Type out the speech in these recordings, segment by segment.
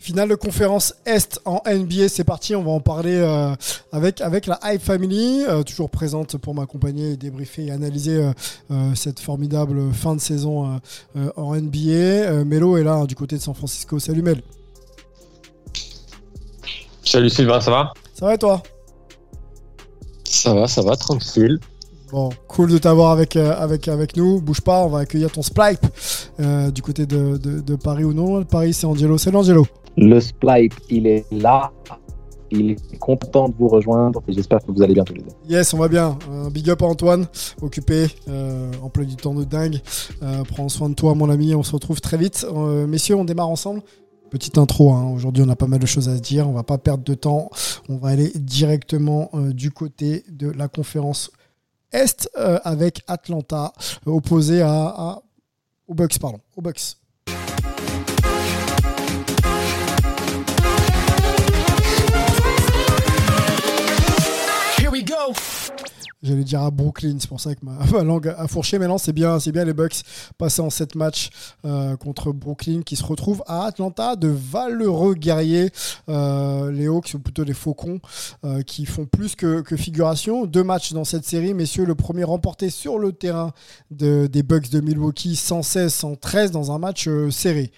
Finale de conférence Est en NBA, c'est parti, on va en parler euh, avec, avec la Hype Family, euh, toujours présente pour m'accompagner, débriefer et analyser euh, euh, cette formidable fin de saison euh, euh, en NBA. Euh, Melo est là hein, du côté de San Francisco. Salut Mel. Salut Sylvain, ça va? Ça va et toi? Ça va, ça va, tranquille. Bon, cool de t'avoir avec, avec, avec nous. Bouge pas, on va accueillir ton Splipe euh, du côté de, de, de Paris ou non. Paris, c'est Angelo. Salut Angelo. Le Splipe, il est là. Il est content de vous rejoindre j'espère que vous allez bien tous les deux. Yes, on va bien. Un big up à Antoine, occupé, euh, emploi du temps de dingue. Euh, prends soin de toi, mon ami. On se retrouve très vite. Euh, messieurs, on démarre ensemble. Petite intro. hein. Aujourd'hui, on a pas mal de choses à se dire. On va pas perdre de temps. On va aller directement euh, du côté de la conférence Est euh, avec Atlanta euh, opposé à, à- aux Bucks, pardon, aux Bucks. J'allais dire à Brooklyn, c'est pour ça que ma, langue a fourché. Mais non, c'est bien, c'est bien les Bucks passés en 7 matchs euh, contre Brooklyn qui se retrouvent à Atlanta, de valeureux guerriers, euh, les Hawks ou plutôt les Faucons, euh, qui font plus que, que figuration. Deux matchs dans cette série, messieurs. Le premier remporté sur le terrain de- des Bucks de Milwaukee, 116-113 dans un match serré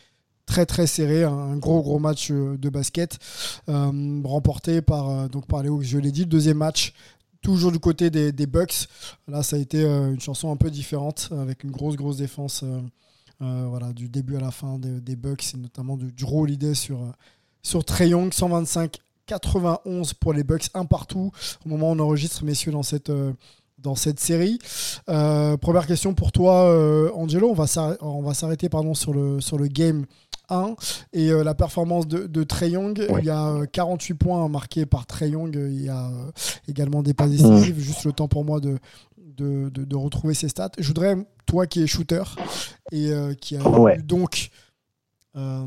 très très serré, un gros gros match de basket remporté par, donc par les Hawks, je l'ai dit. Le deuxième match, toujours du côté des, Bucks. Là, ça a été euh, une chanson un peu différente, avec une grosse grosse défense euh, euh, du début à la fin des, Bucks, et notamment du Drew Holiday sur, euh, sur Trey Young, 125 91 pour les Bucks, un partout au moment où on enregistre, messieurs, dans cette, série. Première question pour toi, Angelo. On va s'arrêter pardon, sur, le, sur le game 1 et euh, la performance de, de Trey Young. Ouais. Il y a euh, 48 points marqués par Trey Young. Il y a euh, également des passes décisives. Juste le temps pour moi de, de, de- de retrouver ces stats. Je voudrais, toi qui es shooter et euh, qui a Ouais. eu donc euh,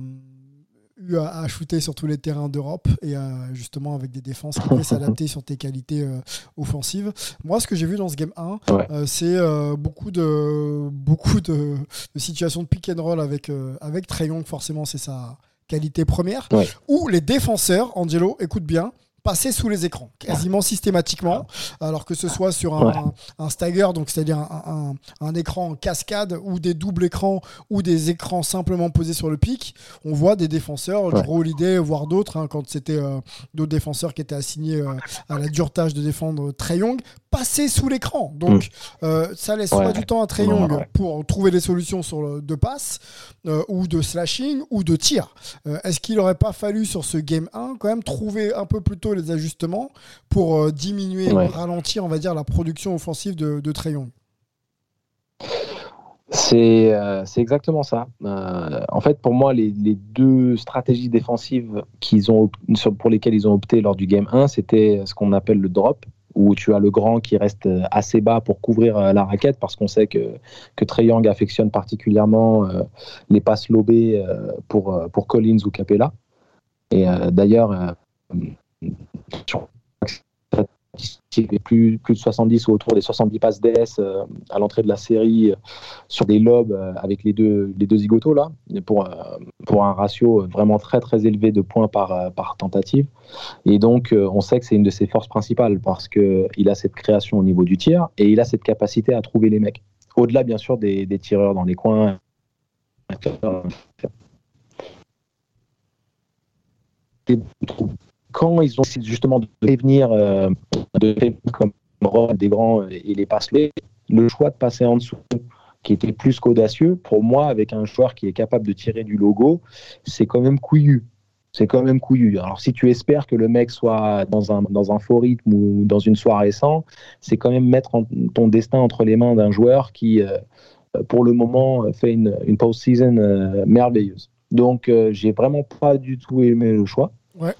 eu à, à shooter sur tous les terrains d'Europe et justement avec des défenses qui pouvaient s'adapter sur tes qualités euh, offensives. Moi, ce que j'ai vu dans ce game 1, Ouais. euh, c'est euh, beaucoup, de, beaucoup de, de situations de pick and roll avec, avec Trae Young, forcément, c'est sa qualité première, Ouais. où les défenseurs, Angelo, écoute bien, passaient sous les écrans, quasiment systématiquement, alors que ce soit sur un, Ouais. un stagger, donc c'est-à-dire un, écran en cascade ou des doubles écrans ou des écrans simplement posés sur le pic, on voit des défenseurs, Ouais. Drew Holiday, voire d'autres, hein, quand c'était euh, d'autres défenseurs qui étaient assignés euh, à la dure tâche de défendre Trey Young, passer sous l'écran. Donc euh, ça laisse Mm. Ouais. soit du temps à Trey Non, Young ouais. pour trouver des solutions sur le, de passe euh, ou de slashing ou de tir. Euh, Est-ce qu'il n'aurait pas fallu sur ce game 1 quand même trouver un peu plus tôt les ajustements pour diminuer Ouais. ralentir, on va dire, la production offensive de, de Trey Young C'est euh, exactement ça. Euh, en fait, pour moi, les, les deux stratégies défensives qu'ils ont, pour lesquelles ils ont opté lors du game 1, c'était ce qu'on appelle le drop, où tu as le grand qui reste euh, assez bas pour couvrir euh, la raquette, parce qu'on sait que, que Young affectionne particulièrement euh, les passes lobées pour, pour Collins ou Capella. Et d'ailleurs, plus, plus de 70 ou autour des 70 passes DS euh, à l'entrée de la série euh, sur des lobes euh, avec les deux, les deux zigotos là, pour, un ratio vraiment très très élevé de points par, tentative. Et donc on sait que c'est une de ses forces principales parce qu'il a cette création au niveau du tir et il a cette capacité à trouver les mecs. Au-delà bien sûr des, des tireurs dans les coins. Quand ils ont essayé justement de prévenir, euh, de comme des grands et les passes le choix de passer en dessous qui était plus qu'audacieux, pour moi, avec un joueur qui est capable de tirer du logo, c'est quand même couillu. C'est quand même couillu. Alors, si tu espères que le mec soit dans un, dans un faux rythme ou dans une soirée sans, c'est quand même mettre ton destin entre les mains d'un joueur qui, euh, pour le moment, fait une, une post-season euh, merveilleuse. Donc, euh, j'ai vraiment pas du tout aimé le choix. Ouais.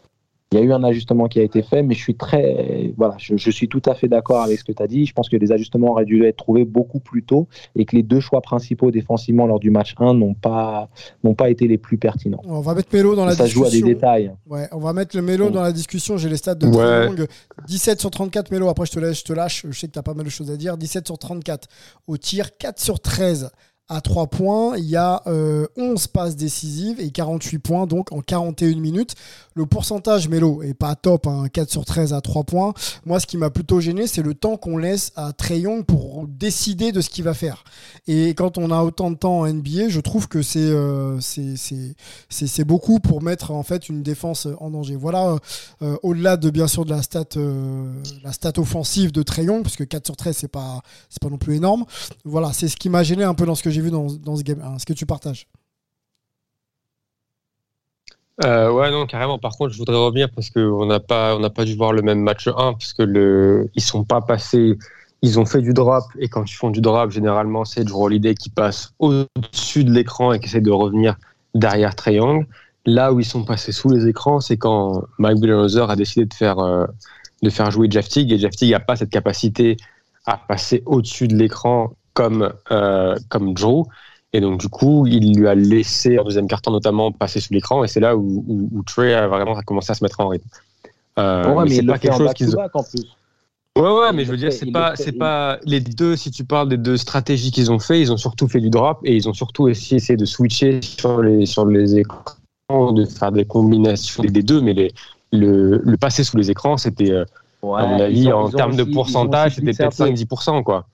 Il y a eu un ajustement qui a été fait, mais je suis très, voilà, je, suis tout à fait d'accord avec ce que tu as dit. Je pense que les ajustements auraient dû être trouvés beaucoup plus tôt et que les deux choix principaux défensivement lors du match 1 n'ont pas, n'ont pas été les plus pertinents. On va mettre Melo dans la ça discussion. Ça joue à des détails. Ouais, on va mettre le Melo dans la discussion. J'ai les stats de ouais. 17 sur 34 Melo. Après, je te laisse, je te lâche. Je sais que tu as pas mal de choses à dire. 17 sur 34 au tir, 4 sur 13 à 3 points. Il y a 11 euh, passes décisives et 48 points donc en 41 minutes. Le pourcentage Mélo est pas top, 4 hein, sur 13 à 3 points. Moi, ce qui m'a plutôt gêné, c'est le temps qu'on laisse à Trey Young pour décider de ce qu'il va faire. Et quand on a autant de temps en NBA, je trouve que c'est euh, beaucoup pour mettre en fait une défense en danger. Voilà, euh, au-delà de bien sûr de la stat, la stat offensive de Trey Young, parce que 4 sur 13, c'est pas, pas non plus énorme. Voilà, c'est ce qui m'a gêné un peu dans ce que j'ai vu dans, ce game. Est-ce que tu partages euh, ouais, non, carrément. Par contre, je voudrais revenir parce qu'on n'a pas, on pas dû voir le même match 1 parce que le, ils sont pas passés. Ils ont fait du drop et quand ils font du drop, généralement, c'est Drew Holiday qui passe au-dessus de l'écran et qui essaie de revenir derrière Young. Là où ils sont passés sous les écrans, c'est quand Mike Budenholzer a décidé de faire, euh, de faire jouer Jeff Teague et Jeff Teague n'a pas cette capacité à passer au-dessus de l'écran comme, euh, comme Drew. Et donc, du coup, il lui a laissé en deuxième carton notamment passer sous l'écran. Et c'est là où, où, Trey a vraiment commencé à se mettre en rythme. Euh, ouais, mais, c'est pas quelque chose qu'ils ont. Ouais, ouais, mais je veux dire, c'est pas, c'est pas les deux. Si tu parles des deux stratégies qu'ils ont fait, ils ont surtout fait du drop et ils ont surtout aussi essayé de switcher sur les sur les écrans, de faire des combinaisons des deux. Mais les, le, le passer sous les écrans, c'était, euh, à mon avis, en termes de pourcentage, c'était peut-être 5-10%, quoi.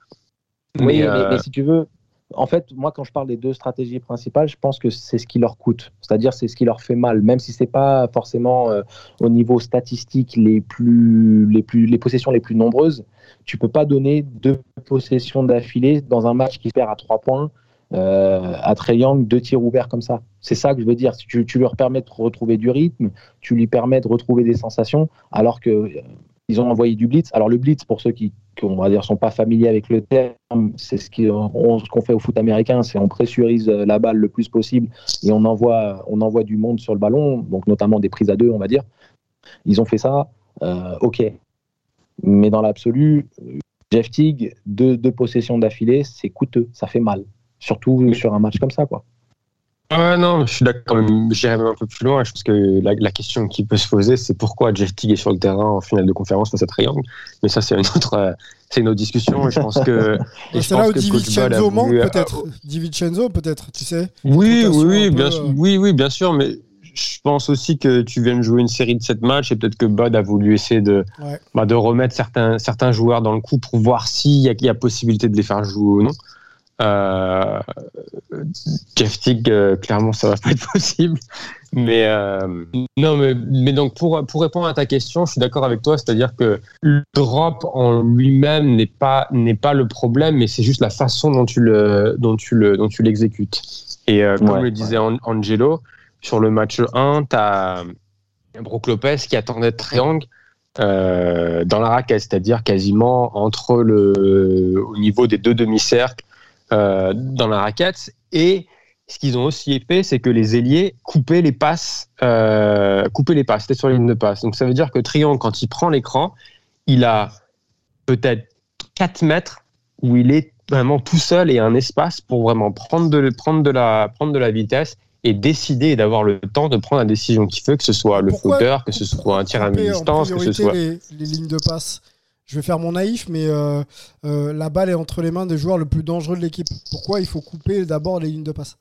Oui, mais, euh, si tu veux, en fait, moi, quand je parle des deux stratégies principales, je pense que c'est ce qui leur coûte. C'est-à-dire, c'est ce qui leur fait mal, même si c'est pas forcément euh, au niveau statistique les plus, les plus, les possessions les plus nombreuses. Tu peux pas donner deux possessions d'affilée dans un match qui perd à trois points. Euh, à Young, deux tirs ouverts comme ça. C'est ça que je veux dire. Si tu, tu, leur permets de retrouver du rythme, tu lui permets de retrouver des sensations, alors que ils ont envoyé du blitz. Alors le blitz, pour ceux qui, on va dire, sont pas familiers avec le terme, c'est ce qu'on fait au foot américain, c'est on pressurise la balle le plus possible et on envoie, on envoie du monde sur le ballon, donc notamment des prises à deux, on va dire. Ils ont fait ça, euh, ok. Mais dans l'absolu, Jeff Teague, deux, deux possessions d'affilée, c'est coûteux, ça fait mal. Surtout sur un match comme ça, quoi. Ouais, non, je suis d'accord. J'irai même un peu plus loin. Je pense que la, question qui peut se poser, c'est pourquoi Jeff Teague est sur le terrain en finale de conférence face à Triangle. Mais ça, c'est une autre, euh, c'est une autre discussion. Je pense que. c'est là où Divincenzo manque, peut-être. Divincenzo, peut-être, tu sais. Oui, oui, bien, sûr, euh, oui, oui, bien sûr. Mais je pense aussi que tu viens de jouer une série de sept matchs et peut-être que Bud a voulu essayer de, bah, de remettre certains, certains joueurs dans le coup pour voir s'il y, y, a possibilité de les faire jouer ou non. Euh, Jeff Tick, euh, clairement, ça va pas être possible. Mais euh, non, mais, mais, donc pour, pour répondre à ta question, je suis d'accord avec toi, c'est-à-dire que le drop en lui-même n'est pas n'est pas le problème, mais c'est juste la façon dont tu le dont tu le dont tu l'exécutes. Et comme le disait Angelo, sur le match 1, tu as Brook Lopez qui attendait triangle. Euh, dans la raquette, c'est-à-dire quasiment entre le au niveau des deux demi-cercles euh, dans la raquette. Et ce qu'ils ont aussi fait, c'est que les ailiers coupaient les passes, euh, coupaient les passes, c'était sur la ligne de passe. Donc ça veut dire que Triangle, quand il prend l'écran, il a peut-être 4 mètres où il est vraiment tout seul et un espace pour vraiment prendre de, prendre de, la, prendre de la vitesse et décider et d'avoir le temps de prendre la décision qu'il veut, que ce soit le flotteur, que ce soit un tir à mi-distance, que ce soit... Les, les lignes de passe? Je vais faire mon naïf, mais euh, euh, la balle est entre les mains des joueurs le plus dangereux de l'équipe. Pourquoi il faut couper d'abord les lignes de passe?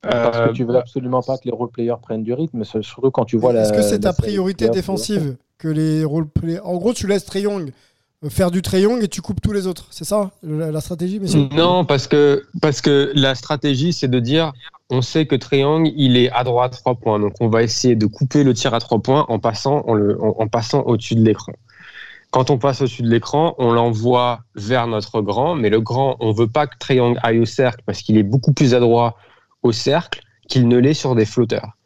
Parce que tu veux absolument pas que les role players prennent du rythme, surtout quand tu vois la. Est-ce que c'est ta priorité défensive que les role players. En gros, tu laisses Treyong euh, faire du Treyong et tu coupes tous les autres. C'est ça la, stratégie, messieurs? Non, parce que, parce que la stratégie, c'est de dire on sait que Triangle, il est à droite 3 points. Donc, on va essayer de couper le tir à 3 points en passant, en, le, en passant au-dessus de l'écran. Quand on passe au-dessus de l'écran, on l'envoie vers notre grand, mais le grand, on veut pas que Triangle aille au cercle parce qu'il est beaucoup plus adroit au cercle qu'il ne l'est sur des flotteurs.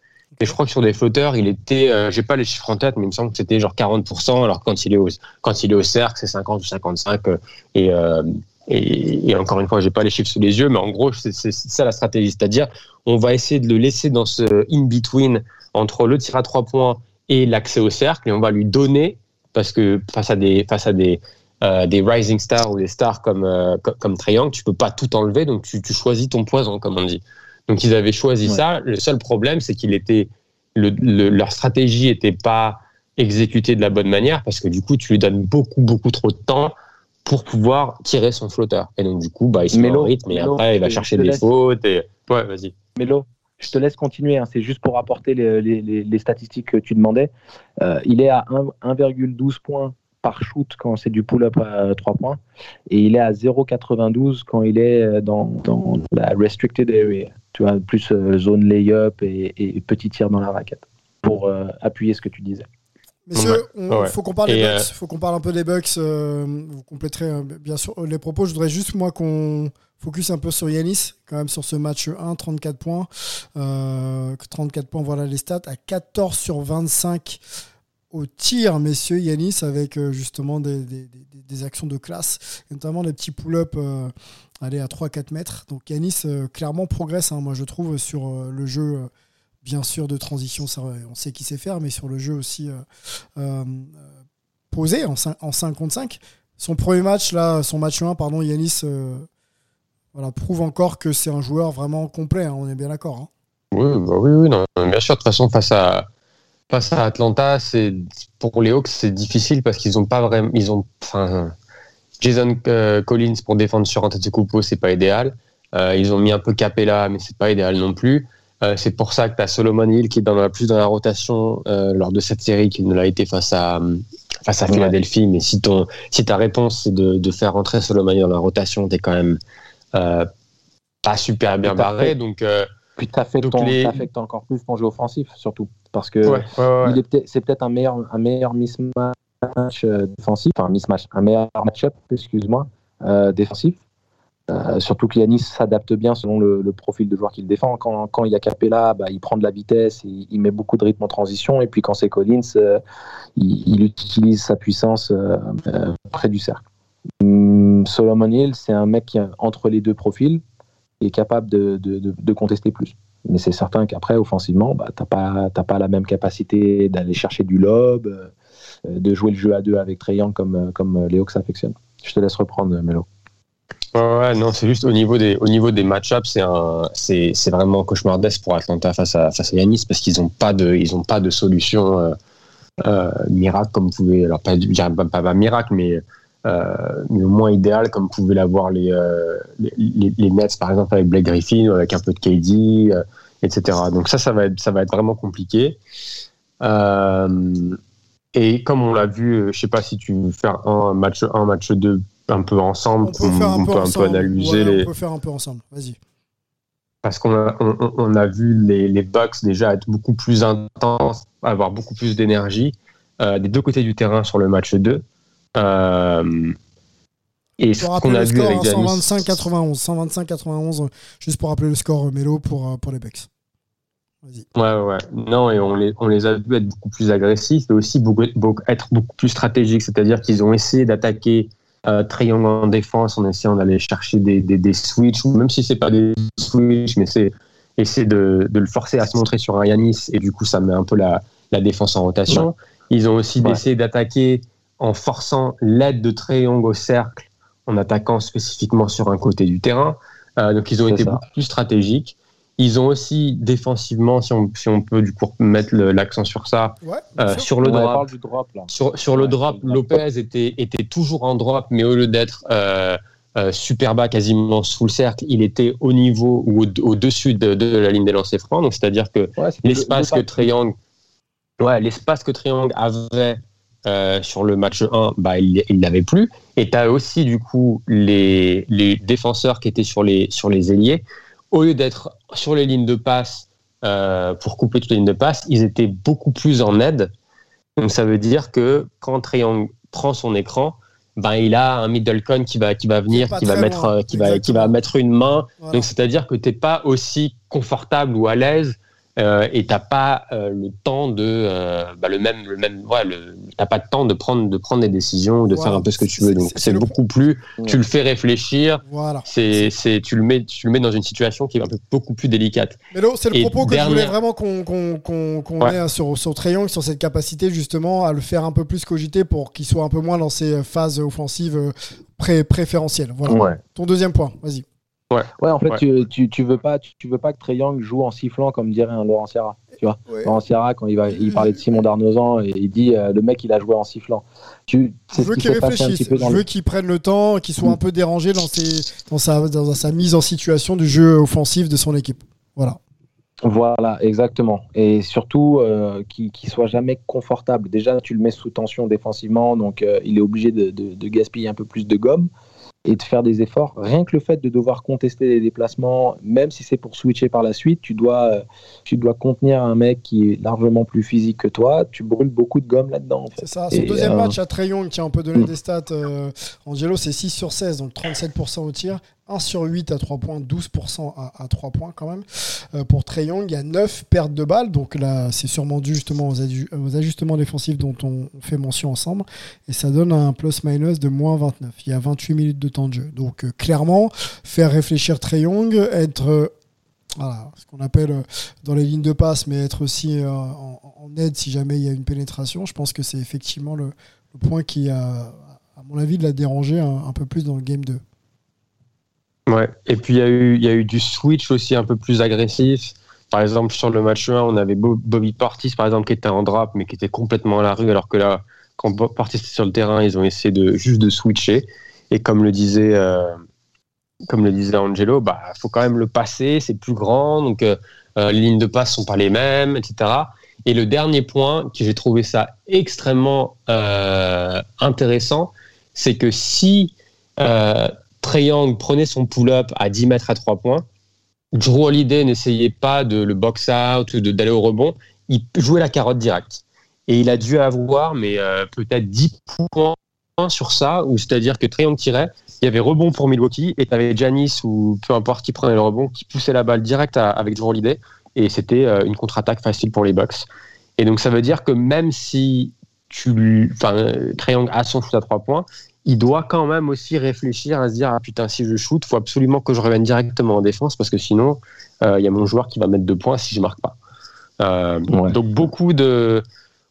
Et je crois que sur des flotteurs, il était, euh, j'ai pas les chiffres en tête, mais il me semble que c'était genre 40%, alors quand il est au, quand il est au cercle, c'est 50 ou 55. Euh, et, euh, et, et, encore une fois, j'ai pas les chiffres sous les yeux, mais en gros, c'est ça la stratégie. C'est-à-dire, on va essayer de le laisser dans ce in-between entre le tir à trois points et l'accès au cercle, et on va lui donner, parce que face à des, face à des, euh, des rising stars ou des stars comme, euh, comme, Triangle, tu peux pas tout enlever, donc tu, tu choisis ton poison, comme on dit. Donc ils avaient choisi ça. Le seul problème, c'est qu'il était le, leur stratégie n'était pas exécutée de la bonne manière parce que du coup, tu lui donnes beaucoup beaucoup trop de temps pour pouvoir tirer son flotteur. Et donc du coup, bah, il se met en rythme et après il va chercher des fautes. Et... Ouais, vas-y. Mélo, je te laisse continuer. Hein. C'est juste pour apporter les, les, les, statistiques que tu demandais. Euh, il est à 1,12 points par shoot quand c'est du pull-up à 3 points et il est à 0,92 quand il est dans, dans la restricted area tu vois, plus euh, zone lay-up et, petit tir dans la raquette pour euh, appuyer ce que tu disais. Messieurs, il faut qu'on parle des euh, Bucks. faut qu'on parle un peu des Bucks. vous compléterez bien sûr les propos. Je voudrais juste moi qu'on focus un peu sur Yanis, quand même sur ce match 1, 34 points. 34 points, voilà les stats. À 14 sur 25 au tir, messieurs, Yanis, avec justement des, actions de classe, notamment les petits pull-up aller à 3-4 mètres. Donc Yanis euh, clairement progresse, hein, moi je trouve, sur euh, le jeu, euh, bien sûr, de transition, on sait qu'il sait faire, mais sur le jeu aussi posé en 5, en 5 contre 5. Son premier match, là, son match 1, pardon, Yanis voilà, prouve encore que c'est un joueur vraiment complet, hein, on est bien d'accord. Hein. Oui, bah oui, oui non, bien sûr, de toute façon, face à, face à Atlanta, c'est pour les Hawks, c'est difficile parce qu'ils n'ont pas vraiment. Ils ont, enfin, Jason euh, Collins pour défendre sur Antetokounmpo, c'est pas idéal. Euh, ils ont mis un peu Capella, mais c'est pas idéal non plus. Euh, c'est pour ça que tu as Solomon Hill qui est dans la, plus dans la rotation lors de cette série qu'il ne l'a été face à, face à Philadelphie. Mais si, ton, si ta réponse c'est de, de, faire rentrer Solomon Hill dans la rotation, tu es quand même pas super bien barré. Donc, puis tu affectes, encore plus ton jeu offensif, surtout. Parce que c'est peut-être un meilleur, un meilleur mismatch match euh, défensif, enfin mismatch, un meilleur match-up, excuse-moi, euh, défensif. Euh, surtout que Yanis s'adapte bien selon le, profil de joueur qu'il défend. Quand, quand, il y a Capella, bah, il prend de la vitesse, il, il, met beaucoup de rythme en transition. Et puis quand c'est Collins, il, utilise sa puissance près du cercle. Solomon Hill, c'est un mec qui, entre les deux profils, est capable de, de, de, contester plus. Mais c'est certain qu'après, offensivement, bah, tu n'as pas, pas la même capacité d'aller chercher du lob. Euh, de jouer le jeu à deux avec Trayan comme, euh, comme euh, Léo que s'affectionne. Je te laisse reprendre, Melo. Ouais, non, c'est juste au niveau des, au niveau des match-ups, c'est, un, c'est, c'est vraiment cauchemardesque pour Atlanta face à, face à Yanis parce qu'ils n'ont pas de, ils ont pas de solution miracle comme vous pouvez, alors pas, pas, pas, miracle, mais, mais au moins idéal comme pouvaient l'avoir les, les, les, Nets par exemple avec Blake Griffin, avec un peu de KD, etc. Donc ça, ça va être, ça va être vraiment compliqué. Euh, et comme on l'a vu, euh, je sais pas si tu veux faire un match 1, match 2 un peu ensemble, on peut, un, peu un, peu analyser les. On peut faire un peu ensemble, vas-y. Parce qu'on a, on, a vu les, les, Bucks déjà être beaucoup plus intenses, avoir beaucoup plus d'énergie euh, des deux côtés du terrain sur le match 2. Euh, et ce qu'on a vu avec 125-91, 125-91, juste pour rappeler le score Mélo pour, pour les Bucks. Ouais, ouais. Non, et on les, on les a vus être beaucoup plus agressifs et aussi beaucoup, être beaucoup plus stratégiques. C'est-à-dire qu'ils ont essayé d'attaquer euh, triangle en défense en essayant d'aller chercher des, des, des switches, même si c'est pas des switches, mais c'est essayer de, de, le forcer à se montrer sur un Yanis et du coup ça met un peu la, la défense en rotation. Ils ont aussi essayé d'attaquer en forçant l'aide de triangle au cercle en attaquant spécifiquement sur un côté du terrain. Euh, donc ils ont été beaucoup plus stratégiques. Ils ont aussi défensivement, si on, si on peut du coup mettre l'accent sur ça, euh, sur le drop, sur, sur le drop, Lopez était, était toujours en drop, mais au lieu d'être euh, euh, super bas, quasiment sous le cercle, il était au niveau ou au-dessus de, de, la ligne des lancers francs. Donc c'est-à-dire que l'espace que Triangle, ouais, l'espace que Triangle avait euh, sur le match 1, bah, il ne l'avait plus. Et tu as aussi du coup les, les défenseurs qui étaient sur les, sur les ailiers au lieu d'être sur les lignes de passe euh, pour couper toutes les lignes de passe, ils étaient beaucoup plus en aide. Donc ça veut dire que quand Triangle prend son écran, ben il a un Middleton qui va qui va venir, qui va mettre euh, qui va qui va mettre une main. Donc c'est-à-dire que t'es pas aussi confortable ou à l'aise euh, et t'as pas euh, le temps de euh, bah, le même le même ouais, t'as pas de temps de prendre de prendre des décisions de faire un peu ce que tu veux. donc c'est beaucoup plus tu le fais réfléchir. Voilà. c'est c'est tu le mets tu le mets dans une situation qui est un peu beaucoup plus délicate. Mais là c'est le propos que je voulais vraiment qu'on qu'on qu'on ait sur sur Triangle sur cette capacité justement à le faire un peu plus cogiter pour qu'il soit un peu moins dans ses phases offensives pré préférentielles. Voilà. Ton deuxième point vas-y Ouais. ouais, en fait, Tu, tu, tu, veux pas, tu, veux pas que Trey Young joue en sifflant comme dirait un Laurent Serra. Tu vois, Laurent Serra, quand il, va, il parlait de Simon Darnozan, et il dit euh, le mec, il a joué en sifflant. Tu, je veux qu'il réfléchisse, je veux qu'il prenne le temps, qu'il soit un peu dérangé dans, ses, dans, sa, dans sa mise en situation du jeu offensif de son équipe. Voilà. Voilà, exactement. Et surtout, euh, qu'il ne soit jamais confortable. Déjà, tu le mets sous tension défensivement, donc euh, il est obligé de, de, de, gaspiller un peu plus de gomme et de faire des efforts. Rien que le fait de devoir contester les déplacements, même si c'est pour switcher par la suite, tu dois, tu dois contenir un mec qui est largement plus physique que toi. Tu brûles beaucoup de gomme là-dedans. C'est ça. Son deuxième euh, match à Trayon, qui on peut donner hmm. des stats, euh, Angelo, c'est 6 sur 16, donc 37% au tir. 1 sur 8 à 3 points, 12% à, à, 3 points quand même. Euh, pour Trey Young, il y a 9 pertes de balles, donc là c'est sûrement dû justement aux, ajustements défensifs dont on fait mention ensemble, et ça donne un plus-minus de moins 29. Il y a 28 minutes de temps de jeu. Donc euh, clairement, faire réfléchir Trey Young, être... Euh, ce qu'on appelle dans les lignes de passe, mais être aussi en, aide si jamais il y a une pénétration, je pense que c'est effectivement le, point qui a, à mon avis, la déranger un, un peu plus dans le game 2. Ouais. Et puis il y, a eu, y a eu du switch aussi un peu plus agressif. Par exemple, sur le match 1, on avait Bobby Portis, par exemple, qui était en drop, mais qui était complètement à la rue, alors que là, quand Portis était sur le terrain, ils ont essayé de juste de switcher. Et comme le disait, euh, comme le disait Angelo, bah, faut quand même le passer, c'est plus grand, donc euh, euh, les lignes de passe sont pas les mêmes, etc. Et le dernier point, que j'ai trouvé ça extrêmement intéressant, c'est que si Trey prenait son pull-up à 10 mètres à 3 points. Drew Holiday n'essayait pas de le box-out ou d'aller au rebond. Il jouait la carotte directe. Et il a dû avoir mais euh, peut-être 10 points sur ça, ou c'est-à-dire que Trey tirait, il y avait rebond pour Milwaukee, et tu avais Janis ou peu importe qui prenait le rebond, qui poussait la balle direct avec Drew Holiday, et c'était euh, une contre-attaque facile pour les Bucks. Et donc ça veut dire que même si tu, enfin, Trey a son shoot à 3 points, il doit quand même aussi réfléchir à se dire ah putain si je shoot faut absolument que je revienne directement en défense parce que sinon euh, il y a mon joueur qui va mettre deux points si je marque pas. Euh, donc beaucoup de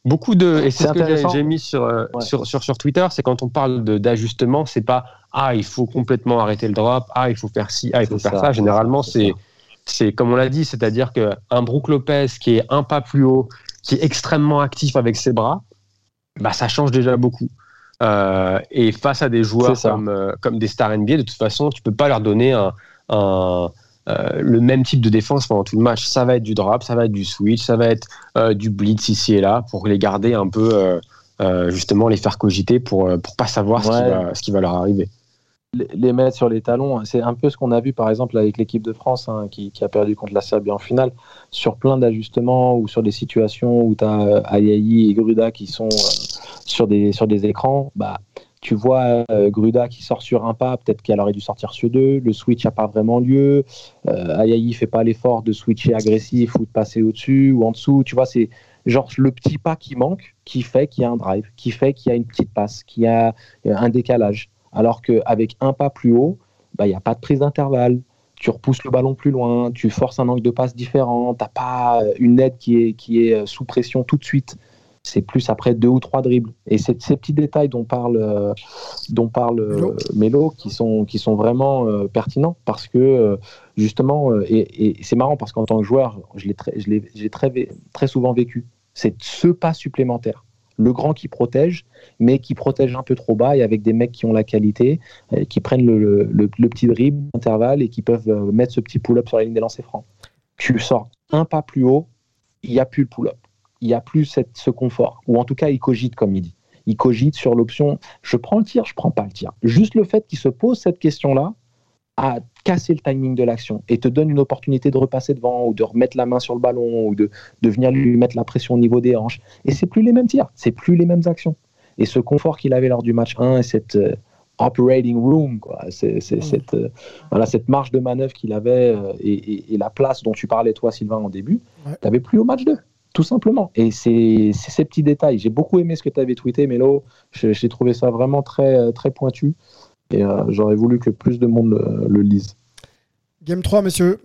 beaucoup de et c'est ce que j'ai mis sur, euh, sur, sur, sur Twitter c'est quand on parle d'ajustement c'est pas ah il faut complètement arrêter le drop ah il faut faire ci ah il faut faire ça, généralement c'est c'est comme on l'a dit c'est-à-dire que un Brook Lopez qui est un pas plus haut qui est extrêmement actif avec ses bras bah ça change déjà beaucoup euh, et face à des joueurs comme, euh, comme des stars NBA, de toute façon, tu peux pas leur donner un, un euh, le même type de défense pendant tout le match. Ça va être du drop, ça va être du switch, ça va être du blitz ici et là pour les garder un peu, justement, les faire cogiter pour pour pas savoir ce, qui va, ce, qui va, leur arriver. Les mettre sur les talons, c'est un peu ce qu'on a vu par exemple avec l'équipe de France hein, qui, a perdu contre la Serbie en finale, sur plein d'ajustements ou sur des situations où tu as Ayayi et Gruda qui sont sur des, sur des écrans, bah, tu vois euh, Gruda qui sort sur un pas, peut-être qu'elle aurait dû sortir sur deux, le switch n'a pas vraiment lieu, euh, Ayayi fait pas l'effort de switcher agressif ou de passer au-dessus ou en dessous, tu vois, c'est genre le petit pas qui manque qui fait qu'il y a un drive, qui fait qu'il y a une petite passe, qu'il y a un décalage. Alors qu'avec un pas plus haut, bah, il n'y a pas de prise d'intervalle, tu repousses le ballon plus loin, tu forces un angle de passe différent, tu n'as pas une aide qui est, qui est sous pression tout de suite c'est plus après deux ou trois dribbles. Et c'est ces petits détails dont parle, euh, dont parle euh, Melo qui sont, qui sont vraiment euh, pertinents parce que justement, et, c'est marrant parce qu'en tant que joueur, je l'ai très, très, très souvent vécu. C'est ce pas supplémentaire. Le grand qui protège, mais qui protège un peu trop bas et avec des mecs qui ont la qualité, qui prennent le, petit dribble, l'intervalle et qui peuvent mettre ce petit pull-up sur la ligne des lancers francs. Tu sors un pas plus haut, il n'y a plus le pull-up il n'y a plus ce confort. Ou en tout cas, il cogite, comme il dit. Il cogite sur l'option je prends le tir, je prends pas le tir. Juste le fait qu'il se pose cette question-là a cassé le timing de l'action et te donne une opportunité de repasser devant ou de remettre la main sur le ballon ou de, de venir lui mettre la pression au niveau des hanches. Et c'est plus les mêmes tirs, c'est plus les mêmes actions. Et ce confort qu'il avait lors du match 1 et cette operating room, quoi. C'est, cette, voilà, cette marge de manœuvre qu'il avait et, la place dont tu parlais, toi, Sylvain, en début, tu n'avais plus au match 2 tout simplement. Et c'est ces petits détails. J'ai beaucoup aimé ce que tu avais tweeté, Mélo. J'ai trouvé ça vraiment très, très pointu. Et euh, j'aurais voulu que plus de monde le, lise. Game 3, messieurs.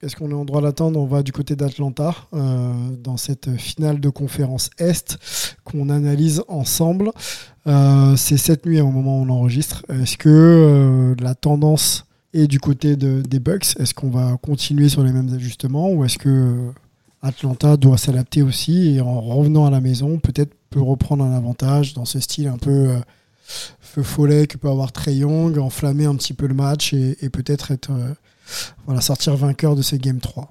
Est-ce qu'on est en droit d'attendre? On va du côté d'Atlanta euh, dans cette finale de conférence Est qu'on analyse ensemble. Euh, c'est cette nuit au moment où on enregistre. Est-ce que la tendance est du côté de, des Bucks? Est-ce qu'on va continuer sur les mêmes ajustements? Ou est-ce que Atlanta doit s'adapter aussi et en revenant à la maison, peut-être peut reprendre un avantage dans ce style un peu feu follet que peut avoir Trey Young, enflammer un petit peu le match et, peut-être être, euh, voilà, sortir vainqueur de ces Game 3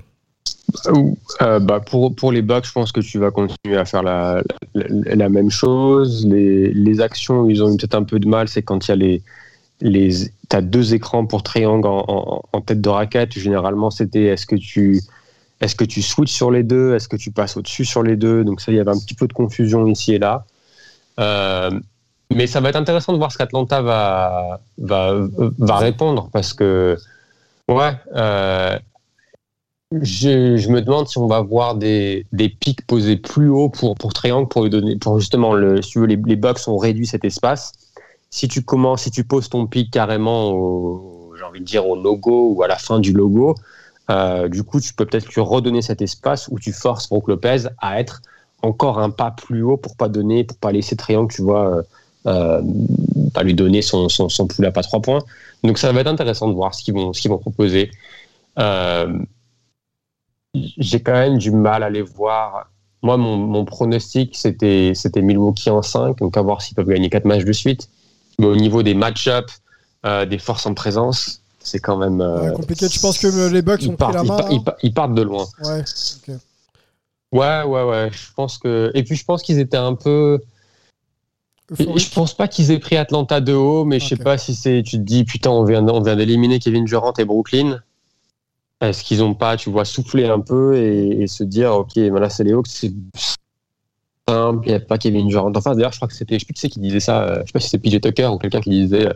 euh, bah pour, pour les Bucks, je pense que tu vas continuer à faire la, la, même chose. Les, les, actions ils ont eu peut-être un peu de mal, c'est quand il y a les. les tu as deux écrans pour triangle en, en tête de raquette. Généralement, c'était est-ce que tu est-ce que tu switches sur les deux? Est-ce que tu passes au-dessus sur les deux? Donc ça, il y avait un petit peu de confusion ici et là. Euh, mais ça va être intéressant de voir ce qu'Atlanta va, va, va répondre parce que, ouais, euh, je, me demande si on va voir des, des pics posés plus haut pour, pour Triangle, pour lui donner, pour justement, le, si les, les Bucks ont réduit cet espace. Si tu commences, si tu poses ton pic carrément j'ai envie de dire, au logo ou à la fin du logo, euh, du coup, tu peux peut-être lui redonner cet espace où tu forces Brook Lopez à être encore un pas plus haut pour pas donner, pour pas laisser Triangle, tu vois, euh, euh, pas lui donner son, son, son à pas trois points. Donc ça va être intéressant de voir ce qu'ils vont, ce qu'ils vont proposer. J'ai quand même du mal à les voir. Moi, mon, mon pronostic, c'était, c'était Milwaukee en 5, donc à voir s'ils peuvent gagner 4 matchs de suite. Mais au niveau des match-ups, des forces en présence, c'est quand même euh, compliqué. Tu penses que les Bucks ont pris la main ils, partent de loin. Ouais. Ouais, ouais, ouais. Je pense que et puis je pense qu'ils étaient un peu. Je pense pas qu'ils aient pris Atlanta de haut, mais je sais pas si c'est. Tu te dis putain, on vient, on vient d'éliminer Kevin Durant et Brooklyn. Est-ce qu'ils ont pas, tu vois, souffler un peu et, se dire ok, là c'est les Hawks, c'est simple, il n'y a pas Kevin Durant. Enfin, d'ailleurs, je crois que c'était, je sais plus qui, qui disait ça. Euh, je sais pas si c'est PJ Tucker ou quelqu'un qui disait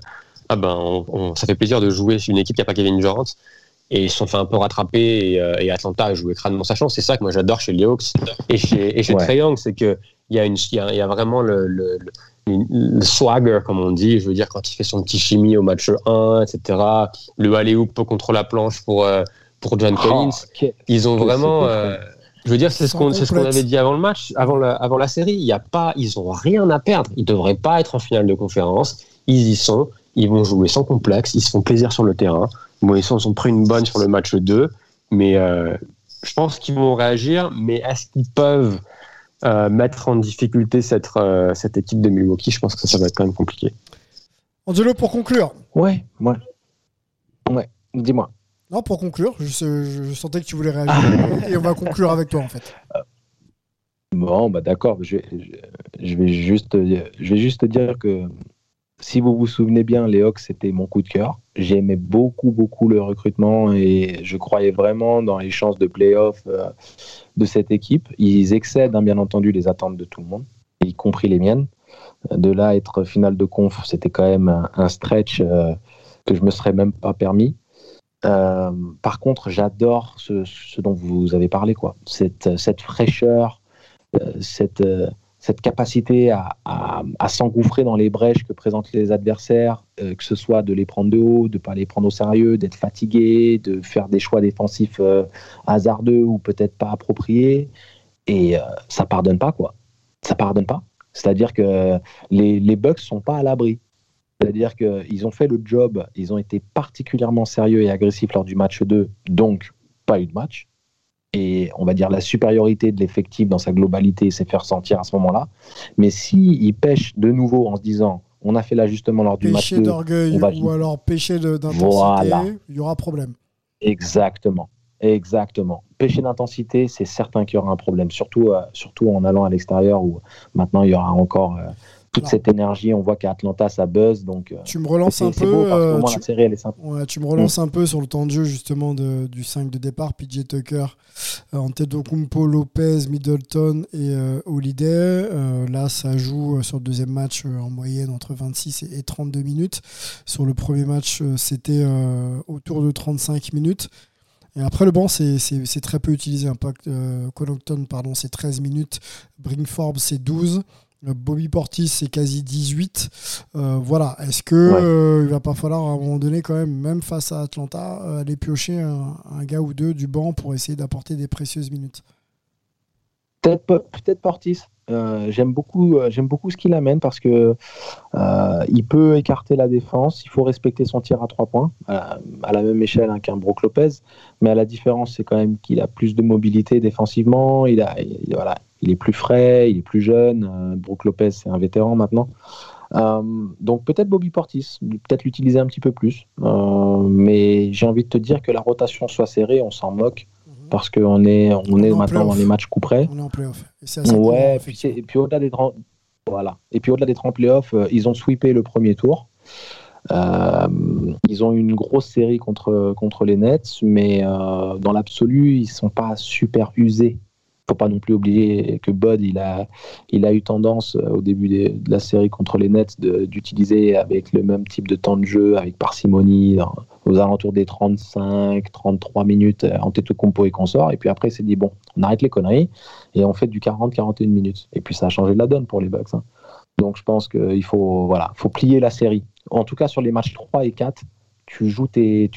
ah ben, ça fait plaisir de jouer sur une équipe qui n'a pas Kevin Durant. Et ils se sont fait un peu rattraper et, euh, Atlanta a joué crânement sa chance. C'est ça que moi j'adore chez les Hawks et chez, et chez Trae Young, c'est qu'il y, a y, a, vraiment le, le, swagger, comme on dit. Je veux dire, quand il fait son petit chimie au match 1, etc. Le alley-oop contre la planche pour, euh, pour John oh, Collins. ils ont vraiment. Euh, je veux dire, c'est ce qu'on ce qu'on avait dit avant le match, avant la, avant la série. Il y a pas, ils ont rien à perdre. Ils devraient pas être en finale de conférence. Ils y sont. Ils vont jouer sans complexe, ils se font plaisir sur le terrain. Bon, ils ont pris une bonne sur le match 2, mais euh, je pense qu'ils vont réagir. Mais est-ce qu'ils peuvent euh, mettre en difficulté cette, euh, cette équipe de Milwaukee Je pense que ça va être quand même compliqué. Angelo, pour conclure. Ouais, ouais. Ouais, dis-moi. Non, pour conclure, je, sentais que tu voulais réagir et on va conclure avec toi en fait. Bon, bah d'accord. Je, je, vais juste, je vais juste dire que si vous vous souvenez bien, les Hawks, c'était mon coup de cœur. J'aimais beaucoup, beaucoup le recrutement et je croyais vraiment dans les chances de playoff euh, de cette équipe. Ils excèdent, hein, bien entendu, les attentes de tout le monde, y compris les miennes. De là, être finale de conf, c'était quand même un, stretch euh, que je me serais même pas permis. Euh, par contre, j'adore ce, dont vous avez parlé, quoi. Cette fraîcheur, cette cette capacité à, s'engouffrer dans les brèches que présentent les adversaires, euh, que ce soit de les prendre de haut, de ne pas les prendre au sérieux, d'être fatigué, de faire des choix défensifs euh, hasardeux ou peut-être pas appropriés. Et euh, ça pardonne pas, quoi. Ça pardonne pas. C'est-à-dire que les, les Bucks sont pas à l'abri. C'est-à-dire qu'ils ont fait le job, ils ont été particulièrement sérieux et agressifs lors du match 2, donc pas eu de match et on va dire la supériorité de l'effectif dans sa globalité s'est fait ressentir à ce moment-là. Mais s'il si pêche de nouveau en se disant on a fait l'ajustement lors du match. Péché d'orgueil ou alors péché d'intensité, il y aura problème. Exactement. Exactement. Péché d'intensité, c'est certain qu'il y aura un problème, surtout, euh, surtout en allant à l'extérieur où maintenant il y aura encore toute cette énergie. On voit qu'à Atlanta, ça buzz. Donc, euh, tu me relances un peu. Beau parce tu... la série, elle est sympa. Ouais, tu me relances mm. un peu sur le temps de jeu, justement, de, du 5 de départ. PJ Tucker, euh, Antetokounmpo, Lopez, Middleton et euh, Holiday. Euh, là, ça joue sur le deuxième match en moyenne entre 26 et 32 minutes. Sur le premier match, c'était autour de 35 minutes. Et après, le banc, c'est très peu utilisé. Impact, Connaughton, pardon, c'est 13 minutes. Bring Forbes, c'est 12. Bobby Portis, c'est quasi 18. Euh, voilà. Est-ce que euh, il va pas falloir à un moment donné, quand même, même face à Atlanta, euh, aller piocher un, gars ou deux du banc pour essayer d'apporter des précieuses minutes? Peut-être peut Portis. J'aime beaucoup, j'aime beaucoup ce qu'il amène parce que il peut écarter la défense. Il faut respecter son tir à trois points à, la même échelle hein, qu'un Brook Lopez, mais à la différence, c'est quand même qu'il a plus de mobilité défensivement. Il a, voilà, il est plus frais, il est plus jeune. Euh, Brook Lopez, c'est un vétéran maintenant. Euh, donc peut-être Bobby Portis, peut-être l'utiliser un petit peu plus. Euh, mais j'ai envie de te dire que la rotation soit serrée, on s'en moque. Parce qu'on est, on, est, maintenant dans les matchs coup près. On est en playoff. ouais, et puis, au-delà des, voilà. et puis au-delà des 30 playoffs, ils ont sweepé le premier tour. ils ont une grosse série contre, contre les Nets, mais dans l'absolu, ils ne sont pas super usés faut pas non plus oublier que Bud, il a, il a eu tendance euh, au début de la série contre les Nets d'utiliser avec le même type de temps de jeu, avec parcimonie, aux alentours des 35, 33 minutes euh, en tête compo et consort. Et puis après, il s'est dit, bon, on arrête les conneries et on fait du 40, 41 minutes. Et puis ça a changé la donne pour les Bucks. Hein. Donc je pense qu'il faut, voilà, faut plier la série. En tout cas, sur les matchs 3 et 4, tu joues tes,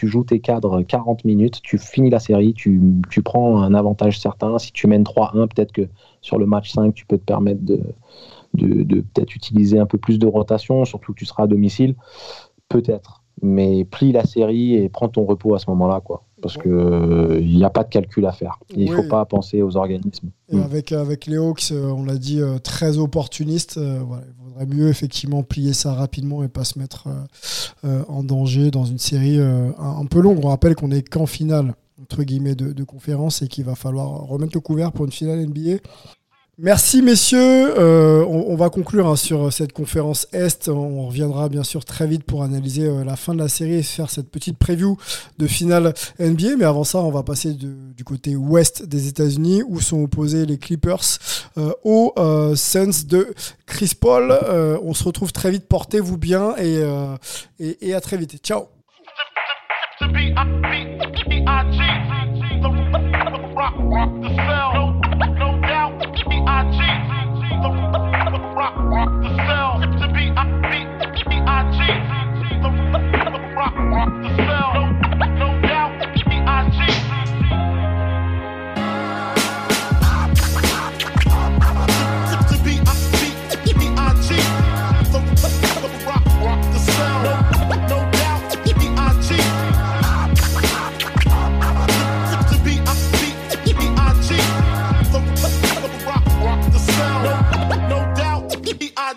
cadres 40 minutes, tu finis la série, tu, tu prends un avantage certain. Si tu mènes 3-1, peut-être que sur le match 5, tu peux te permettre de, de, de peut-être utiliser un peu plus de rotation, surtout que tu seras à domicile. Peut-être. Mais plie la série et prends ton repos à ce moment-là. quoi parce qu'il n'y a pas de calcul à faire. Il ne faut pas penser aux organismes. Mm. avec, avec les Hawks, euh, on l'a dit, euh, très opportuniste. Euh, il vaudrait mieux effectivement plier ça rapidement et pas se mettre en danger dans une série un, peu longue. On rappelle qu'on est qu'en finale entre guillemets de, de conférence et qu'il va falloir remettre le couvert pour une finale NBA. Merci messieurs. Euh, on, va conclure hein, sur cette conférence Est. On reviendra bien sûr très vite pour analyser euh, la fin de la série et faire cette petite preview de finale NBA. Mais avant ça, on va passer du côté Ouest des États-Unis où sont opposés les Clippers euh, aux Suns de Chris Paul. on se retrouve très vite. Portez-vous bien et, et à très vite. Ciao.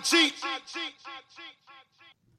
cheat. I cheat.